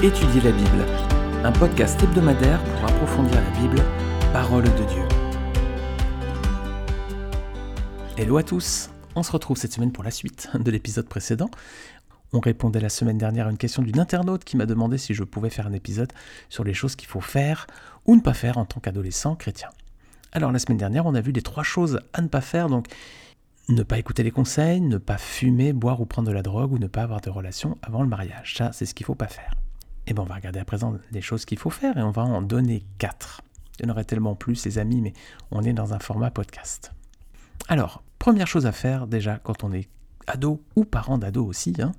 Étudier la Bible, un podcast hebdomadaire pour approfondir la Bible, parole de Dieu. Hello à tous, on se retrouve cette semaine pour la suite de l'épisode précédent. On répondait la semaine dernière à une question d'une internaute qui m'a demandé si je pouvais faire un épisode sur les choses qu'il faut faire ou ne pas faire en tant qu'adolescent chrétien. Alors la semaine dernière, on a vu les trois choses à ne pas faire, donc ne pas écouter les conseils, ne pas fumer, boire ou prendre de la drogue ou ne pas avoir de relations avant le mariage. Ça, c'est ce qu'il ne faut pas faire. Eh bien on va regarder à présent les choses qu'il faut faire et on va en donner quatre. Il y en aurait tellement plus les amis, mais on est dans un format podcast. Alors, première chose à faire déjà quand on est ado ou parent d'ado aussi, hein,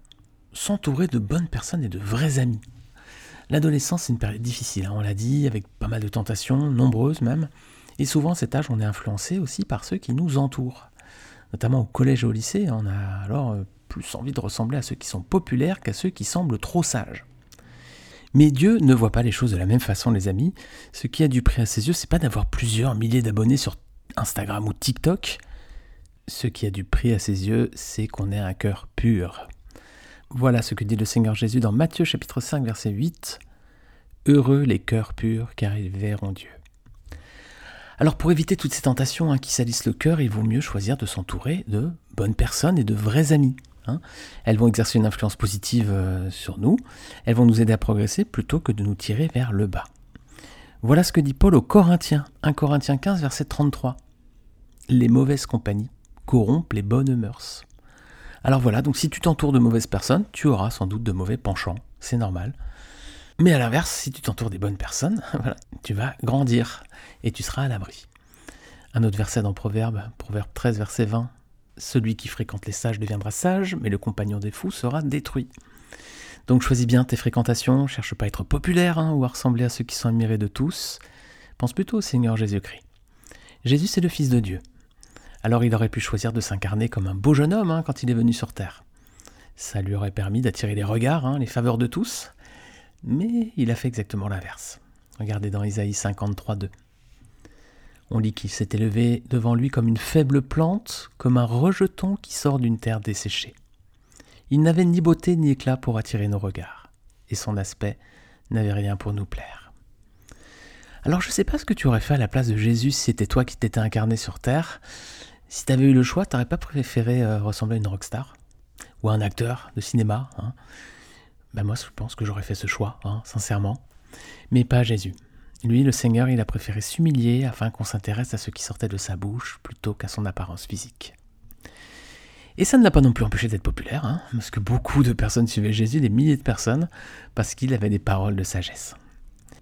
s'entourer de bonnes personnes et de vrais amis. L'adolescence, c'est une période difficile, hein, on l'a dit, avec pas mal de tentations, nombreuses même. Et souvent, à cet âge, on est influencé aussi par ceux qui nous entourent. Notamment au collège et au lycée, on a alors euh, plus envie de ressembler à ceux qui sont populaires qu'à ceux qui semblent trop sages. Mais Dieu ne voit pas les choses de la même façon, les amis. Ce qui a du prix à ses yeux, c'est pas d'avoir plusieurs milliers d'abonnés sur Instagram ou TikTok. Ce qui a du prix à ses yeux, c'est qu'on ait un cœur pur. Voilà ce que dit le Seigneur Jésus dans Matthieu chapitre 5 verset 8. Heureux les cœurs purs, car ils verront Dieu. Alors pour éviter toutes ces tentations hein, qui salissent le cœur, il vaut mieux choisir de s'entourer de bonnes personnes et de vrais amis. Hein. Elles vont exercer une influence positive euh, sur nous, elles vont nous aider à progresser plutôt que de nous tirer vers le bas. Voilà ce que dit Paul aux Corinthiens, 1 Corinthiens 15, verset 33. Les mauvaises compagnies corrompent les bonnes mœurs. Alors voilà, donc si tu t'entoures de mauvaises personnes, tu auras sans doute de mauvais penchants, c'est normal. Mais à l'inverse, si tu t'entoures des bonnes personnes, tu vas grandir et tu seras à l'abri. Un autre verset dans Proverbe, Proverbe 13, verset 20. Celui qui fréquente les sages deviendra sage, mais le compagnon des fous sera détruit. Donc choisis bien tes fréquentations, cherche pas à être populaire hein, ou à ressembler à ceux qui sont admirés de tous. Pense plutôt au Seigneur Jésus-Christ. Jésus, c'est le Fils de Dieu. Alors il aurait pu choisir de s'incarner comme un beau jeune homme hein, quand il est venu sur terre. Ça lui aurait permis d'attirer les regards, hein, les faveurs de tous, mais il a fait exactement l'inverse. Regardez dans Isaïe 53, 2. On lit qu'il s'est élevé devant lui comme une faible plante, comme un rejeton qui sort d'une terre desséchée. Il n'avait ni beauté ni éclat pour attirer nos regards, et son aspect n'avait rien pour nous plaire. Alors je ne sais pas ce que tu aurais fait à la place de Jésus si c'était toi qui t'étais incarné sur terre. Si tu avais eu le choix, t'aurais pas préféré euh, ressembler à une rockstar? Ou à un acteur de cinéma hein? Ben Moi, je pense que j'aurais fait ce choix, hein, sincèrement. Mais pas Jésus. Lui, le Seigneur, il a préféré s'humilier afin qu'on s'intéresse à ce qui sortait de sa bouche plutôt qu'à son apparence physique. Et ça ne l'a pas non plus empêché d'être populaire, hein, parce que beaucoup de personnes suivaient Jésus, des milliers de personnes, parce qu'il avait des paroles de sagesse.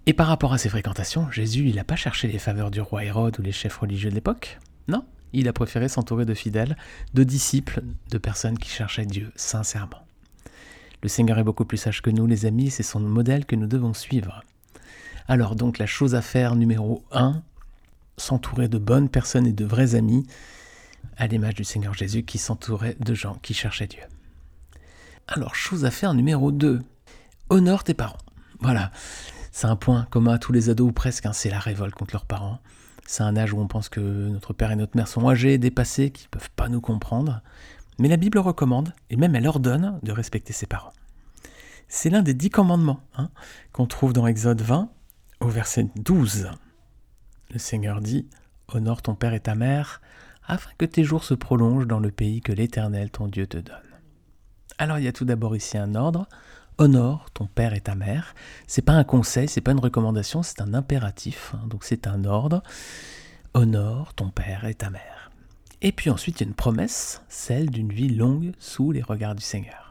Et par rapport à ses fréquentations, Jésus, il n'a pas cherché les faveurs du roi Hérode ou les chefs religieux de l'époque. Non, il a préféré s'entourer de fidèles, de disciples, de personnes qui cherchaient Dieu sincèrement. Le Seigneur est beaucoup plus sage que nous, les amis, c'est son modèle que nous devons suivre. Alors donc la chose à faire numéro 1, s'entourer de bonnes personnes et de vrais amis, à l'image du Seigneur Jésus qui s'entourait de gens qui cherchaient Dieu. Alors chose à faire numéro 2, honore tes parents. Voilà, c'est un point commun à tous les ados ou presque, hein, c'est la révolte contre leurs parents. C'est un âge où on pense que notre père et notre mère sont âgés, dépassés, qu'ils ne peuvent pas nous comprendre. Mais la Bible recommande, et même elle ordonne, de respecter ses parents. C'est l'un des dix commandements hein, qu'on trouve dans Exode 20, au verset 12, le Seigneur dit Honore ton père et ta mère, afin que tes jours se prolongent dans le pays que l'Éternel ton Dieu te donne. Alors il y a tout d'abord ici un ordre honore ton père et ta mère. C'est pas un conseil, c'est pas une recommandation, c'est un impératif. Hein. donc c'est un ordre. Honore ton père et ta mère. Et puis ensuite il y a une promesse, celle d'une vie longue sous les regards du Seigneur.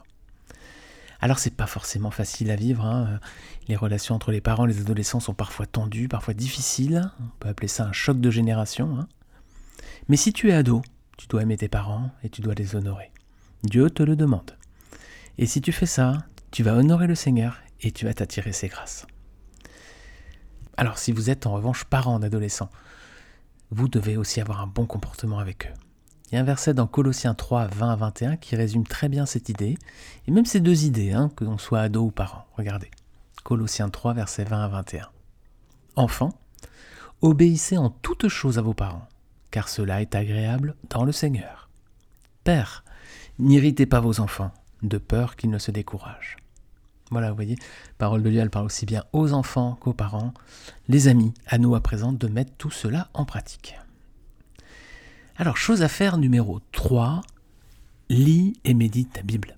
Alors c'est pas forcément facile à vivre. Hein. Les relations entre les parents et les adolescents sont parfois tendues, parfois difficiles. On peut appeler ça un choc de génération. Hein. Mais si tu es ado, tu dois aimer tes parents et tu dois les honorer. Dieu te le demande. Et si tu fais ça, tu vas honorer le Seigneur et tu vas t'attirer ses grâces. Alors si vous êtes en revanche parents d'adolescents, vous devez aussi avoir un bon comportement avec eux. Il y a un verset dans Colossiens 3, 20 à 21 qui résume très bien cette idée, et même ces deux idées, hein, que l'on soit ado ou parent. Regardez. Colossiens 3, versets 20 à 21. Enfants, obéissez en toutes choses à vos parents, car cela est agréable dans le Seigneur. Père, n'irritez pas vos enfants, de peur qu'ils ne se découragent. Voilà, vous voyez, parole de Dieu, elle parle aussi bien aux enfants qu'aux parents, les amis, à nous à présent de mettre tout cela en pratique. Alors, chose à faire numéro 3, lis et médite ta Bible.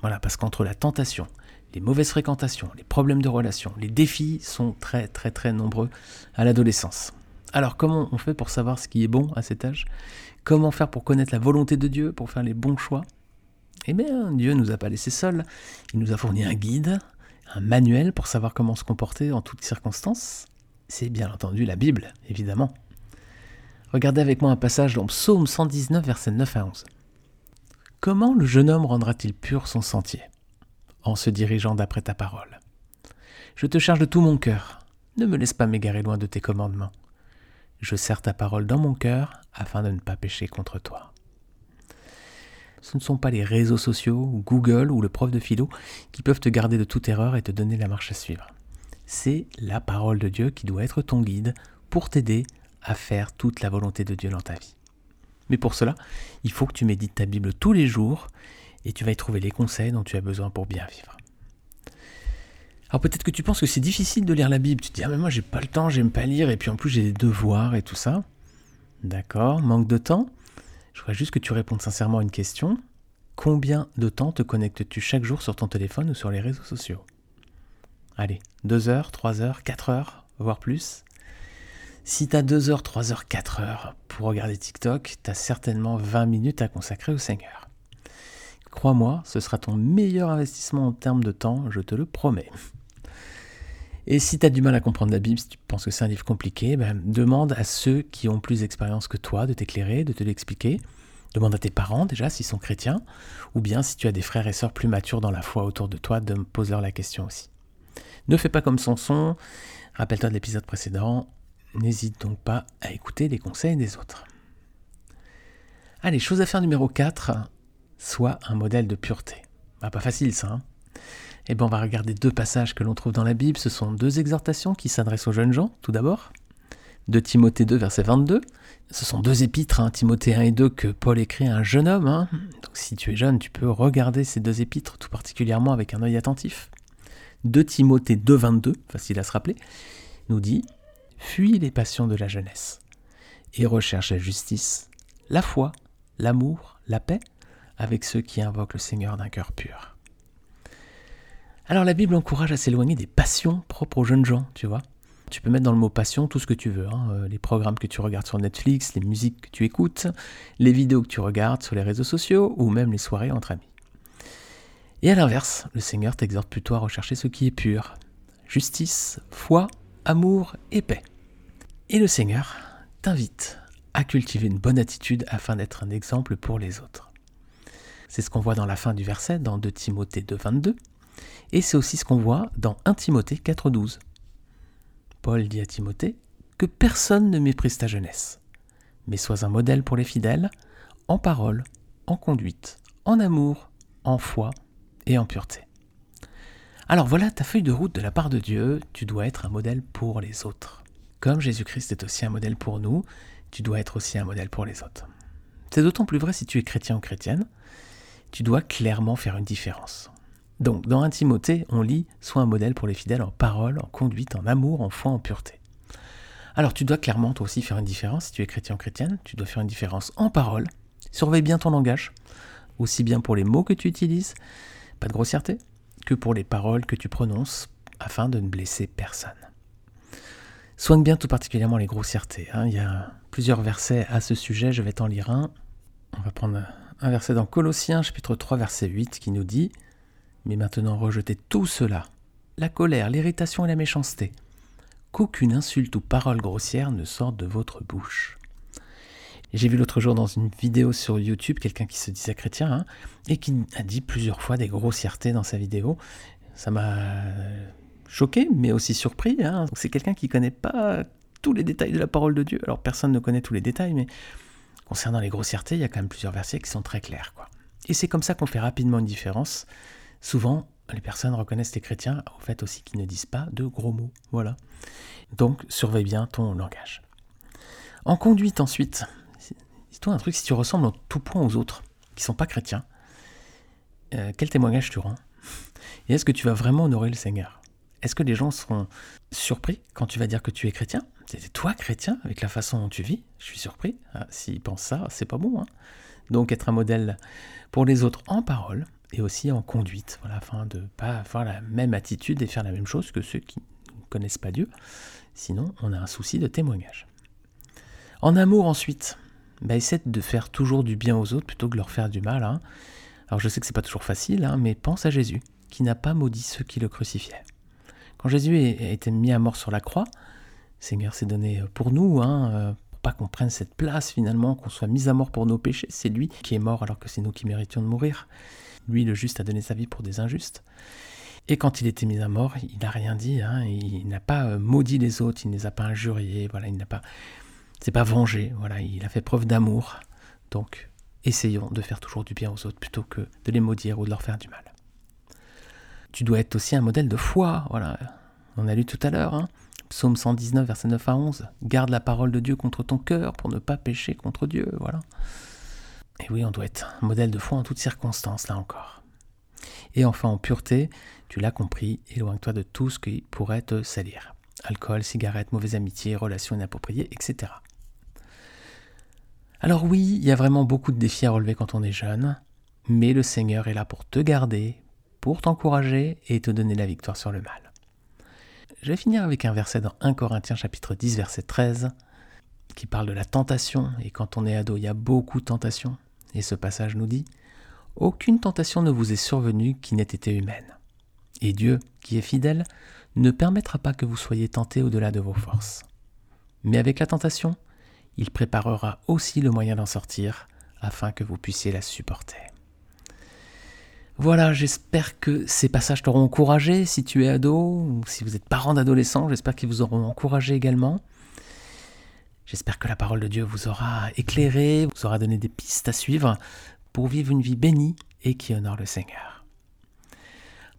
Voilà, parce qu'entre la tentation, les mauvaises fréquentations, les problèmes de relations, les défis sont très très très nombreux à l'adolescence. Alors comment on fait pour savoir ce qui est bon à cet âge? Comment faire pour connaître la volonté de Dieu, pour faire les bons choix? Eh bien, Dieu ne nous a pas laissés seuls. Il nous a fourni un guide, un manuel pour savoir comment se comporter en toutes circonstances. C'est bien entendu la Bible, évidemment. Regardez avec moi un passage dans Psaume 119, versets 9 à 11. Comment le jeune homme rendra-t-il pur son sentier En se dirigeant d'après ta parole? Je te charge de tout mon cœur. Ne me laisse pas m'égarer loin de tes commandements. Je serre ta parole dans mon cœur afin de ne pas pécher contre toi. Ce ne sont pas les réseaux sociaux, Google ou le prof de philo qui peuvent te garder de toute erreur et te donner la marche à suivre. C'est la parole de Dieu qui doit être ton guide pour t'aider à faire toute la volonté de Dieu dans ta vie. Mais pour cela, il faut que tu médites ta Bible tous les jours et tu vas y trouver les conseils dont tu as besoin pour bien vivre. Alors peut-être que tu penses que c'est difficile de lire la Bible. Tu te dis, ah mais moi j'ai pas le temps, j'aime pas lire, et puis en plus j'ai des devoirs et tout ça. D'accord, manque de temps. Je voudrais juste que tu répondes sincèrement à une question. Combien de temps te connectes-tu chaque jour sur ton téléphone ou sur les réseaux sociaux? Allez, 2 heures, 3 heures, 4 heures, voire plus. Si tu as 2 heures, 3 heures, 4 heures pour regarder TikTok, tu as certainement 20 minutes à consacrer au Seigneur. Crois-moi, ce sera ton meilleur investissement en termes de temps, je te le promets. Et si tu as du mal à comprendre la Bible, si tu penses que c'est un livre compliqué, ben, demande à ceux qui ont plus d'expérience que toi de t'éclairer, de te l'expliquer. Demande à tes parents déjà s'ils sont chrétiens, ou bien si tu as des frères et sœurs plus matures dans la foi autour de toi, de poser leur la question aussi. Ne fais pas comme Samson, rappelle-toi de l'épisode précédent, n'hésite donc pas à écouter les conseils des autres. Allez, chose à faire numéro 4, sois un modèle de pureté. Ah, pas facile ça, hein eh bien, on va regarder deux passages que l'on trouve dans la Bible. Ce sont deux exhortations qui s'adressent aux jeunes gens, tout d'abord. De Timothée 2, verset 22. Ce sont deux épîtres, hein, Timothée 1 et 2, que Paul écrit à un jeune homme. Hein. Donc si tu es jeune, tu peux regarder ces deux épîtres, tout particulièrement avec un œil attentif. De Timothée 2, 22, facile à se rappeler, nous dit Fuis les passions de la jeunesse et recherche la justice, la foi, l'amour, la paix avec ceux qui invoquent le Seigneur d'un cœur pur. Alors la Bible encourage à s'éloigner des passions propres aux jeunes gens, tu vois. Tu peux mettre dans le mot passion tout ce que tu veux, hein. euh, les programmes que tu regardes sur Netflix, les musiques que tu écoutes, les vidéos que tu regardes sur les réseaux sociaux ou même les soirées entre amis. Et à l'inverse, le Seigneur t'exhorte plutôt à rechercher ce qui est pur, justice, foi, amour et paix. Et le Seigneur t'invite à cultiver une bonne attitude afin d'être un exemple pour les autres. C'est ce qu'on voit dans la fin du verset, dans 2 Timothée 2, 22. Et c'est aussi ce qu'on voit dans 1 Timothée 4.12. Paul dit à Timothée que personne ne méprise ta jeunesse, mais sois un modèle pour les fidèles, en parole, en conduite, en amour, en foi et en pureté. Alors voilà ta feuille de route de la part de Dieu, tu dois être un modèle pour les autres. Comme Jésus-Christ est aussi un modèle pour nous, tu dois être aussi un modèle pour les autres. C'est d'autant plus vrai si tu es chrétien ou chrétienne, tu dois clairement faire une différence. Donc, dans 1 Timothée, on lit Sois un modèle pour les fidèles en parole, en conduite, en amour, en foi, en pureté. Alors, tu dois clairement, toi aussi, faire une différence. Si tu es chrétien ou chrétienne, tu dois faire une différence en parole. Surveille bien ton langage, aussi bien pour les mots que tu utilises, pas de grossièreté, que pour les paroles que tu prononces, afin de ne blesser personne. Soigne bien tout particulièrement les grossièretés. Hein. Il y a plusieurs versets à ce sujet, je vais t'en lire un. On va prendre un verset dans Colossiens chapitre 3 verset 8 qui nous dit ⁇ mais maintenant rejetez tout cela, la colère, l'irritation et la méchanceté, qu'aucune insulte ou parole grossière ne sorte de votre bouche. J'ai vu l'autre jour dans une vidéo sur YouTube quelqu'un qui se disait chrétien hein, et qui a dit plusieurs fois des grossièretés dans sa vidéo. Ça m'a choqué, mais aussi surpris. Hein. C'est quelqu'un qui ne connaît pas tous les détails de la parole de Dieu. Alors personne ne connaît tous les détails, mais concernant les grossièretés, il y a quand même plusieurs versets qui sont très clairs. Et c'est comme ça qu'on fait rapidement une différence souvent, les personnes reconnaissent les chrétiens au fait aussi qu'ils ne disent pas de gros mots. Voilà. Donc, surveille bien ton langage. En conduite ensuite, dis-toi un truc, si tu ressembles en tout point aux autres qui sont pas chrétiens, euh, quel témoignage tu rends? Et est-ce que tu vas vraiment honorer le Seigneur? Est-ce que les gens seront surpris quand tu vas dire que tu es chrétien? C'est toi chrétien avec la façon dont tu vis? Je suis surpris. Ah, s'ils pensent ça, c'est pas bon. Hein Donc être un modèle pour les autres en parole et aussi en conduite, voilà, afin de ne pas avoir la même attitude et faire la même chose que ceux qui ne connaissent pas Dieu. Sinon, on a un souci de témoignage. En amour ensuite, bah, essaie de faire toujours du bien aux autres plutôt que de leur faire du mal. Hein. Alors je sais que c'est pas toujours facile, hein, mais pense à Jésus, qui n'a pas maudit ceux qui le crucifiaient. Quand Jésus a été mis à mort sur la croix, le Seigneur s'est donné pour nous, hein, euh, pour pas qu'on prenne cette place finalement, qu'on soit mis à mort pour nos péchés. C'est lui qui est mort alors que c'est nous qui méritions de mourir. Lui, le juste, a donné sa vie pour des injustes. Et quand il était mis à mort, il n'a rien dit, hein, il n'a pas euh, maudit les autres, il ne les a pas injuriés, voilà, il n'a pas, c'est pas vengé, voilà, il a fait preuve d'amour. Donc, essayons de faire toujours du bien aux autres plutôt que de les maudire ou de leur faire du mal. Tu dois être aussi un modèle de foi, voilà. On a lu tout à l'heure, hein. Psaume 119, verset 9 à 11. Garde la parole de Dieu contre ton cœur pour ne pas pécher contre Dieu, voilà. Et oui, on doit être un modèle de foi en toutes circonstances, là encore. Et enfin, en pureté, tu l'as compris, éloigne-toi de tout ce qui pourrait te salir. Alcool, cigarettes, mauvaise amitié, relations inappropriées, etc. Alors oui, il y a vraiment beaucoup de défis à relever quand on est jeune, mais le Seigneur est là pour te garder, pour t'encourager et te donner la victoire sur le mal. Je vais finir avec un verset dans 1 Corinthiens chapitre 10 verset 13 qui parle de la tentation, et quand on est ado, il y a beaucoup de tentations. Et ce passage nous dit Aucune tentation ne vous est survenue qui n'ait été humaine. Et Dieu, qui est fidèle, ne permettra pas que vous soyez tentés au-delà de vos forces. Mais avec la tentation, il préparera aussi le moyen d'en sortir, afin que vous puissiez la supporter. Voilà, j'espère que ces passages t'auront encouragé si tu es ado, ou si vous êtes parent d'adolescents, j'espère qu'ils vous auront encouragé également. J'espère que la parole de Dieu vous aura éclairé, vous aura donné des pistes à suivre pour vivre une vie bénie et qui honore le Seigneur.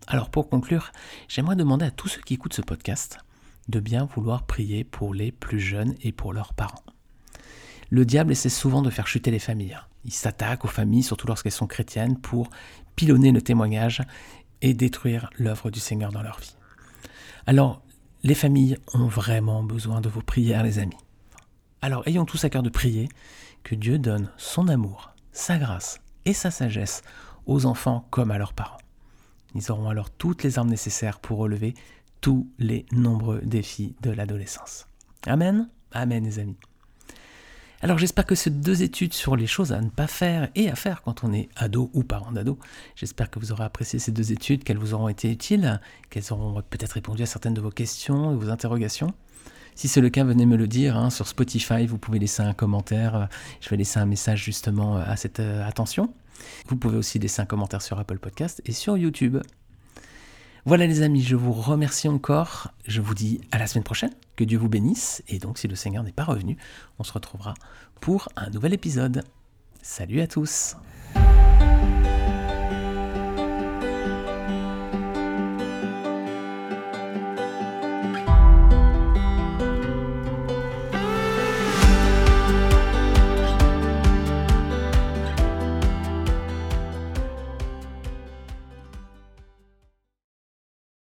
Alors pour conclure, j'aimerais demander à tous ceux qui écoutent ce podcast de bien vouloir prier pour les plus jeunes et pour leurs parents. Le diable essaie souvent de faire chuter les familles. Il s'attaque aux familles, surtout lorsqu'elles sont chrétiennes, pour pilonner le témoignage et détruire l'œuvre du Seigneur dans leur vie. Alors, les familles ont vraiment besoin de vos prières, les amis. Alors ayons tous à cœur de prier que Dieu donne son amour, sa grâce et sa sagesse aux enfants comme à leurs parents. Ils auront alors toutes les armes nécessaires pour relever tous les nombreux défis de l'adolescence. Amen Amen les amis. Alors j'espère que ces deux études sur les choses à ne pas faire et à faire quand on est ado ou parent d'ado, j'espère que vous aurez apprécié ces deux études, qu'elles vous auront été utiles, qu'elles auront peut-être répondu à certaines de vos questions et vos interrogations. Si c'est le cas, venez me le dire hein, sur Spotify. Vous pouvez laisser un commentaire. Je vais laisser un message justement à cette euh, attention. Vous pouvez aussi laisser un commentaire sur Apple Podcast et sur YouTube. Voilà les amis, je vous remercie encore. Je vous dis à la semaine prochaine. Que Dieu vous bénisse. Et donc si le Seigneur n'est pas revenu, on se retrouvera pour un nouvel épisode. Salut à tous.